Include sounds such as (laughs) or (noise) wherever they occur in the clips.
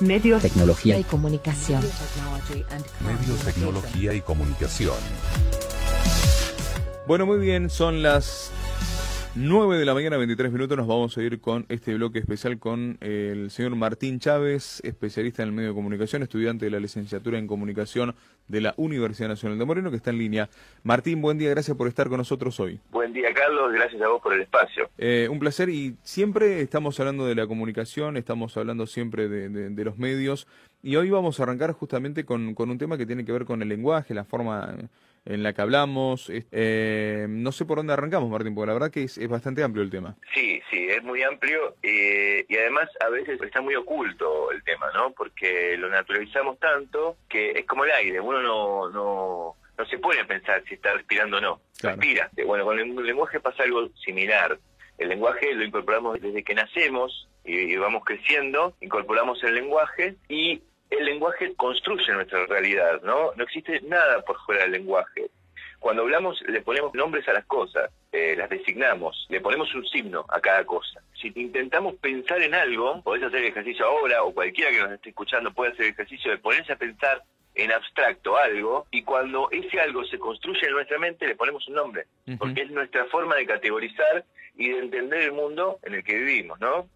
Medios, tecnología y comunicación. Medios, tecnología y comunicación. Bueno, muy bien, son las 9 de la mañana, 23 minutos. Nos vamos a ir con este bloque especial con el señor Martín Chávez, especialista en el medio de comunicación, estudiante de la licenciatura en comunicación de la Universidad Nacional de Moreno, que está en línea. Martín, buen día, gracias por estar con nosotros hoy. Buen día, Carlos, gracias a vos por el espacio. Eh, un placer y siempre estamos hablando de la comunicación, estamos hablando siempre de, de, los medios y hoy vamos a arrancar justamente con, con un tema que tiene que ver con el lenguaje, la forma en la que hablamos. Eh, no sé por dónde arrancamos, Martín, porque la verdad que es, bastante amplio el tema. Sí, sí, es muy amplio eh, y además a veces está muy oculto el tema, ¿no? Porque lo naturalizamos tanto que es como el aire, uno no, no, no se pone a pensar si está respirando o no. Respira. Bueno, con el lenguaje pasa algo similar. El lenguaje lo incorporamos desde que nacemos y vamos creciendo, incorporamos el lenguaje y el lenguaje construye nuestra realidad, ¿no? No existe nada por fuera del lenguaje. Cuando hablamos le ponemos nombres a las cosas, eh, las designamos, le ponemos un signo a cada cosa. Si intentamos pensar en algo, podés hacer el ejercicio ahora o cualquiera que nos esté escuchando puede hacer el ejercicio de ponerse a pensar en abstracto algo y cuando ese algo se construye en nuestra mente le ponemos un nombre, porque es nuestra forma de categorizar y de entender el mundo en el que vivimos, ¿no?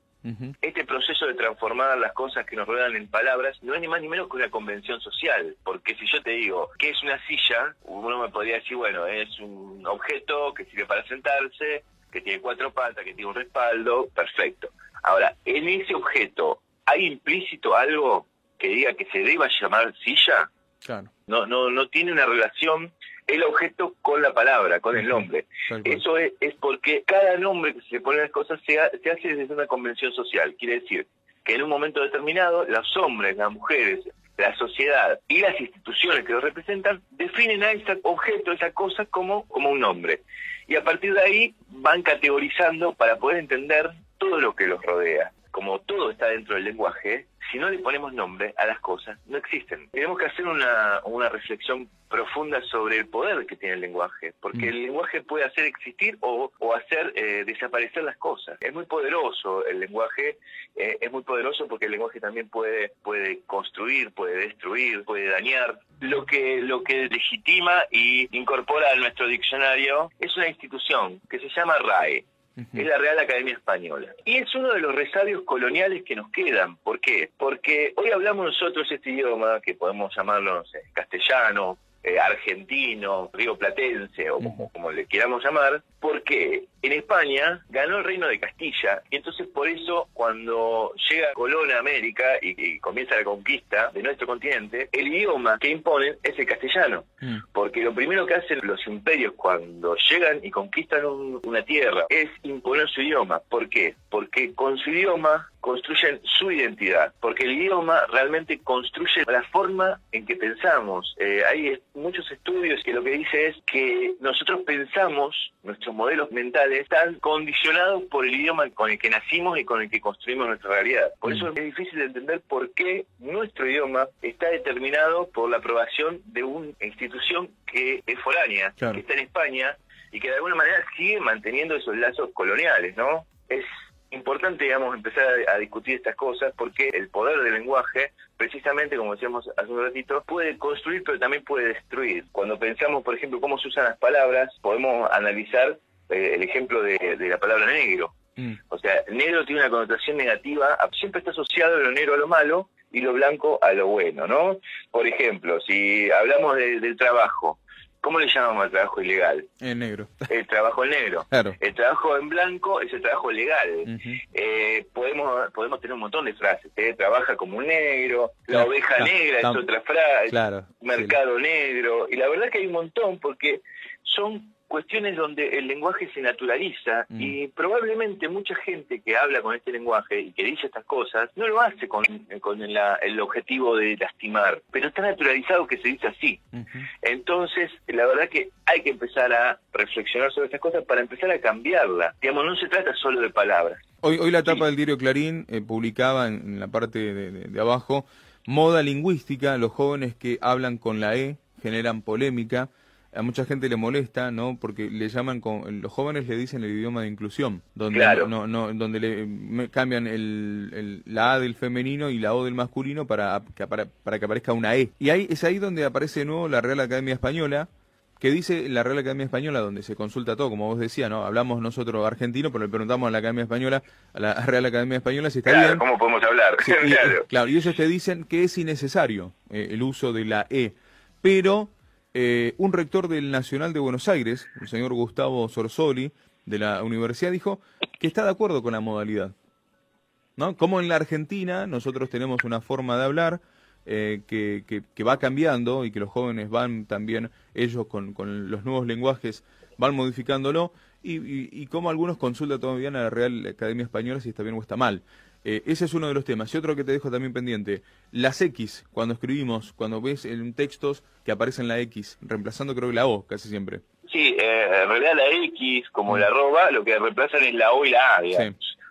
Este proceso de transformar las cosas que nos rodean en palabras no es ni más ni menos que una convención social, porque si yo te digo qué es una silla, uno me podría decir, bueno, es un objeto que sirve para sentarse, que tiene cuatro patas, que tiene un respaldo, perfecto. Ahora, en ese objeto, ¿hay implícito algo que diga que se deba llamar silla? Claro. No, no, no tiene una relación el objeto con la palabra, con el nombre. Eso es, porque cada nombre que se pone a las cosas se, se hace desde una convención social. Quiere decir que en un momento determinado los hombres, las mujeres, la sociedad y las instituciones que lo representan definen a ese objeto, esa cosa como, como un nombre. Y a partir de ahí van categorizando para poder entender todo lo que los rodea. Como todo está dentro del lenguaje, si no le ponemos nombre a las cosas, no existen. Tenemos que hacer una, una reflexión profunda sobre el poder que tiene el lenguaje, porque el mm. lenguaje puede hacer existir o, o hacer eh, desaparecer las cosas. Es muy poderoso el lenguaje, eh, es muy poderoso porque el lenguaje también puede, puede construir, puede destruir, puede dañar. Lo que, lo que legitima y incorpora a nuestro diccionario es una institución que se llama RAE, es la Real Academia Española. Y es uno de los resabios coloniales que nos quedan. ¿Por qué? Porque hoy hablamos nosotros este idioma, que podemos llamarlo castellano, eh, argentino, rioplatense o como, le queramos llamar, porque en España ganó el reino de Castilla y entonces por eso cuando llega Colón a América y, comienza la conquista de nuestro continente, el idioma que imponen es el castellano, mm. porque lo primero que hacen los imperios cuando llegan y conquistan una tierra es imponer su idioma. ¿Por qué? Porque con su idioma construyen su identidad, porque el idioma realmente construye la forma en que pensamos. Eh, hay muchos estudios que lo que dice es que nosotros pensamos, nuestros modelos mentales están condicionados por el idioma con el que nacimos y con el que construimos nuestra realidad. Por eso es difícil de entender por qué nuestro idioma está determinado por la aprobación de una institución que es foránea, que está en España y que de alguna manera sigue manteniendo esos lazos coloniales, ¿no? Es importante, digamos, empezar a, discutir estas cosas porque el poder del lenguaje, precisamente como decíamos hace un ratito, puede construir pero también puede destruir. Cuando pensamos, por ejemplo, cómo se usan las palabras, podemos analizar el ejemplo de, la palabra negro. Mm. O sea, negro tiene una connotación negativa, siempre está asociado lo negro a lo malo y lo blanco a lo bueno, ¿no? Por ejemplo, si hablamos del trabajo, ¿Cómo le llamamos al trabajo ilegal? En negro. El trabajo en negro. Claro. El trabajo en blanco es el trabajo legal. eh, podemos podemos tener un montón de frases. ¿eh? Trabaja como un negro, la oveja negra es otra frase, claro, mercado negro. Y la verdad que hay un montón porque son cuestiones donde el lenguaje se naturaliza mm. y probablemente mucha gente que habla con este lenguaje y que dice estas cosas no lo hace con, con el objetivo de lastimar, pero está naturalizado que se dice así. Entonces, la verdad que hay que empezar a reflexionar sobre estas cosas para empezar a cambiarla. Digamos, no se trata solo de palabras. Hoy, hoy la tapa del diario Clarín eh, publicaba en, la parte de, de abajo moda lingüística, los jóvenes que hablan con la E generan polémica. A mucha gente le molesta, ¿no? Porque le llaman, con, los jóvenes le dicen el idioma de inclusión, donde no, no, donde le cambian el, la A del femenino y la O del masculino para, para, para que aparezca una E. Y ahí es ahí donde aparece de nuevo la Real Academia Española, que dice la Real Academia Española, donde se consulta todo, como vos decías, ¿no? Hablamos nosotros argentinos, pero le preguntamos a la Academia Española, a la (laughs) Real Academia Española si está claro, bien. ¿Cómo podemos hablar? (laughs) claro. claro, y ellos te dicen que es innecesario eh, el uso de la E, pero eh, un rector del Nacional de Buenos Aires, el señor Gustavo Sorsoli, de la universidad, dijo que está de acuerdo con la modalidad. ¿No? Como en la Argentina nosotros tenemos una forma de hablar eh, que, va cambiando y que los jóvenes van también, ellos con, los nuevos lenguajes, van modificándolo y, y, como algunos consultan todavía a la Real Academia Española si está bien o está mal. Eh, ese es uno de los temas. Y otro que te dejo también pendiente, las X, cuando escribimos, cuando ves en textos que aparecen la X, reemplazando creo que la O casi siempre. Sí, eh, en realidad la X, como la arroba, lo que reemplazan es la O y la A,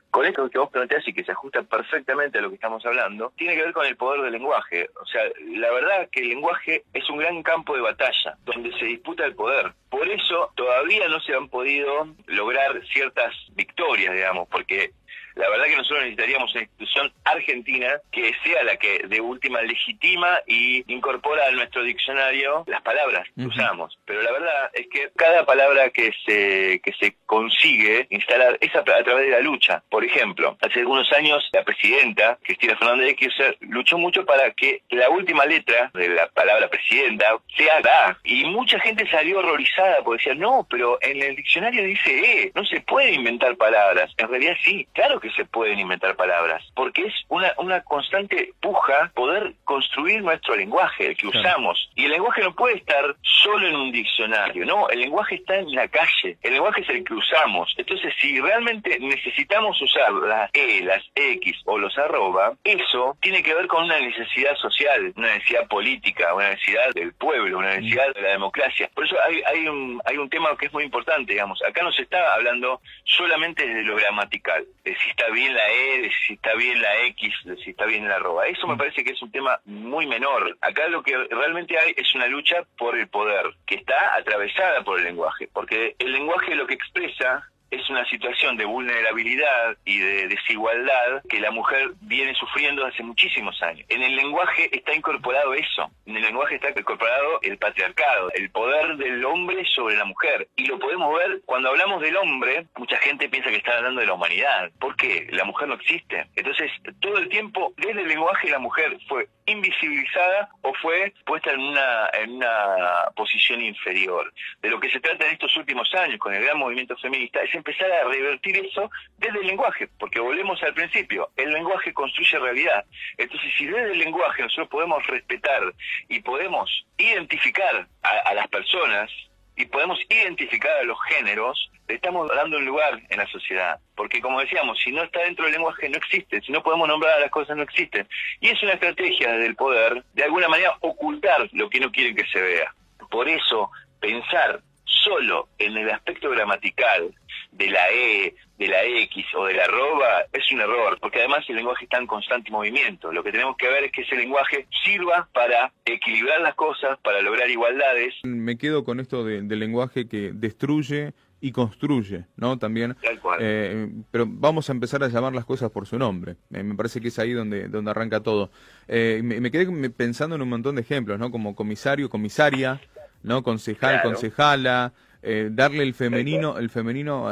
Con esto que vos planteás y que se ajusta perfectamente a lo que estamos hablando, tiene que ver con el poder del lenguaje. O sea, la verdad que el lenguaje es un gran campo de batalla, donde se disputa el poder. Por eso todavía no se han podido lograr ciertas victorias, digamos, porque la verdad que nosotros necesitaríamos una institución argentina que sea la que de última legitima y incorpora a nuestro diccionario las palabras que usamos. Pero la verdad es que cada palabra que se, que se consigue instalar es a, través de la lucha. Por ejemplo, hace algunos años la presidenta, Cristina Fernández de Kirchner, luchó mucho para que la última letra de la palabra presidenta sea la Y mucha gente salió horrorizada porque decía, no, pero en el diccionario dice E, no se puede inventar palabras. En realidad sí, claro que se pueden inventar palabras, porque es una, una constante puja poder construir nuestro lenguaje, el que usamos. Y el lenguaje no puede estar solo en un diccionario, no, el lenguaje está en la calle, el lenguaje es el que usamos. Entonces, si realmente necesitamos usar las E, las X o los arroba, eso tiene que ver con una necesidad social, una necesidad política, una necesidad del pueblo, una necesidad de la democracia. Por eso hay, hay, un, hay un tema que es muy importante, digamos. Acá no se está hablando solamente de lo gramatical, de si está bien la E, si está bien la X, si está bien la arroba. Eso me parece que es un tema muy menor. Acá lo que realmente hay es una lucha por el poder, que está atravesada por el lenguaje, porque el lenguaje lo que expresa es una situación de vulnerabilidad y de desigualdad que la mujer viene sufriendo hace muchísimos años. En el lenguaje está incorporado eso, en el lenguaje está incorporado el patriarcado, el poder del hombre sobre la mujer. Y lo podemos ver cuando hablamos del hombre, mucha gente piensa que está hablando de la humanidad. ¿Por qué? La mujer no existe. Entonces, todo el tiempo, desde el lenguaje, la mujer fue invisibilizada o fue puesta en una, en una posición inferior. De lo que se trata en estos últimos años con el gran movimiento feminista es empezar a revertir eso desde el lenguaje, porque volvemos al principio, el lenguaje construye realidad. Entonces, si desde el lenguaje nosotros podemos respetar y podemos identificar a, las personas y podemos identificar a los géneros, le estamos dando un lugar en la sociedad. Porque como decíamos, si no está dentro del lenguaje no existe, si no podemos nombrar a las cosas no existen. Y es una estrategia del poder, de alguna manera, ocultar lo que no quieren que se vea. Por eso, pensar solo en el aspecto gramatical de la E, de la X o de la arroba es un error, porque además el lenguaje está en constante movimiento. Lo que tenemos que ver es que ese lenguaje sirva para equilibrar las cosas, para lograr igualdades. Me quedo con esto del lenguaje que destruye y construye, ¿no? También. Eh, pero vamos a empezar a llamar las cosas por su nombre. Eh, me parece que es ahí donde, donde arranca todo. Eh, me, quedé pensando en un montón de ejemplos, ¿no? Como comisario, comisaria, ¿no? Concejal, concejala, eh, darle el femenino, el femenino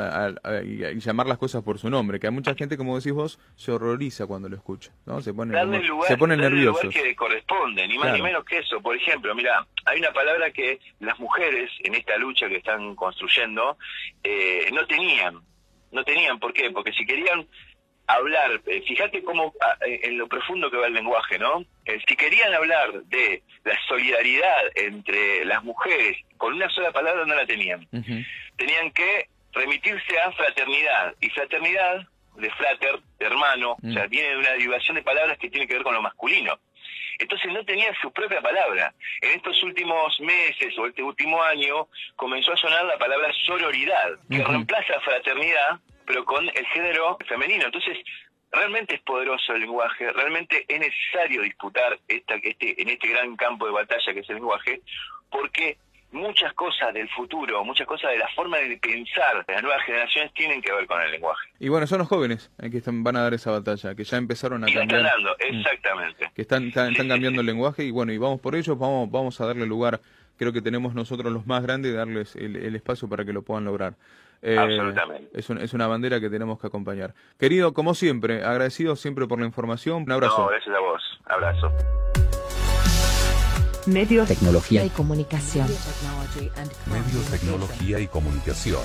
y, llamar las cosas por su nombre, que hay mucha gente, como decís vos, se horroriza cuando lo escucha, ¿no? Se pone, se pone nervioso. lugar que corresponde, ni más ni menos que eso. Por ejemplo, mira, hay una palabra que las mujeres en esta lucha que están construyendo eh, no tenían, no tenían, ¿por qué? Porque si querían hablar, eh, fíjate cómo ah, eh, en lo profundo que va el lenguaje, ¿no? Eh, si querían hablar de la solidaridad entre las mujeres, con una sola palabra no la tenían. Tenían que remitirse a fraternidad. Y fraternidad, de frater, de hermano, o sea, mm. viene de una derivación de palabras que tiene que ver con lo masculino. Entonces no tenían su propia palabra. En estos últimos meses o este último año comenzó a sonar la palabra sororidad, que reemplaza fraternidad pero con el género femenino. Entonces, realmente es poderoso el lenguaje, realmente es necesario disputar esta, este, en este gran campo de batalla que es el lenguaje, porque muchas cosas del futuro, muchas cosas de la forma de pensar de las nuevas generaciones tienen que ver con el lenguaje. Y bueno, son los jóvenes eh, que van a dar esa batalla, que ya empezaron a y cambiar. Están dando, mm. exactamente. Que están, están, cambiando el lenguaje y bueno, y vamos por ellos, vamos, vamos a darle lugar, creo que tenemos nosotros los más grandes, darles el, espacio para que lo puedan lograr. Eh, Absolutamente. Es, es, una bandera que tenemos que acompañar. Querido, como siempre, agradecido siempre por la información. Un abrazo. No, gracias a vos. Abrazo. Medios, tecnología y comunicación. Medios, tecnología y comunicación.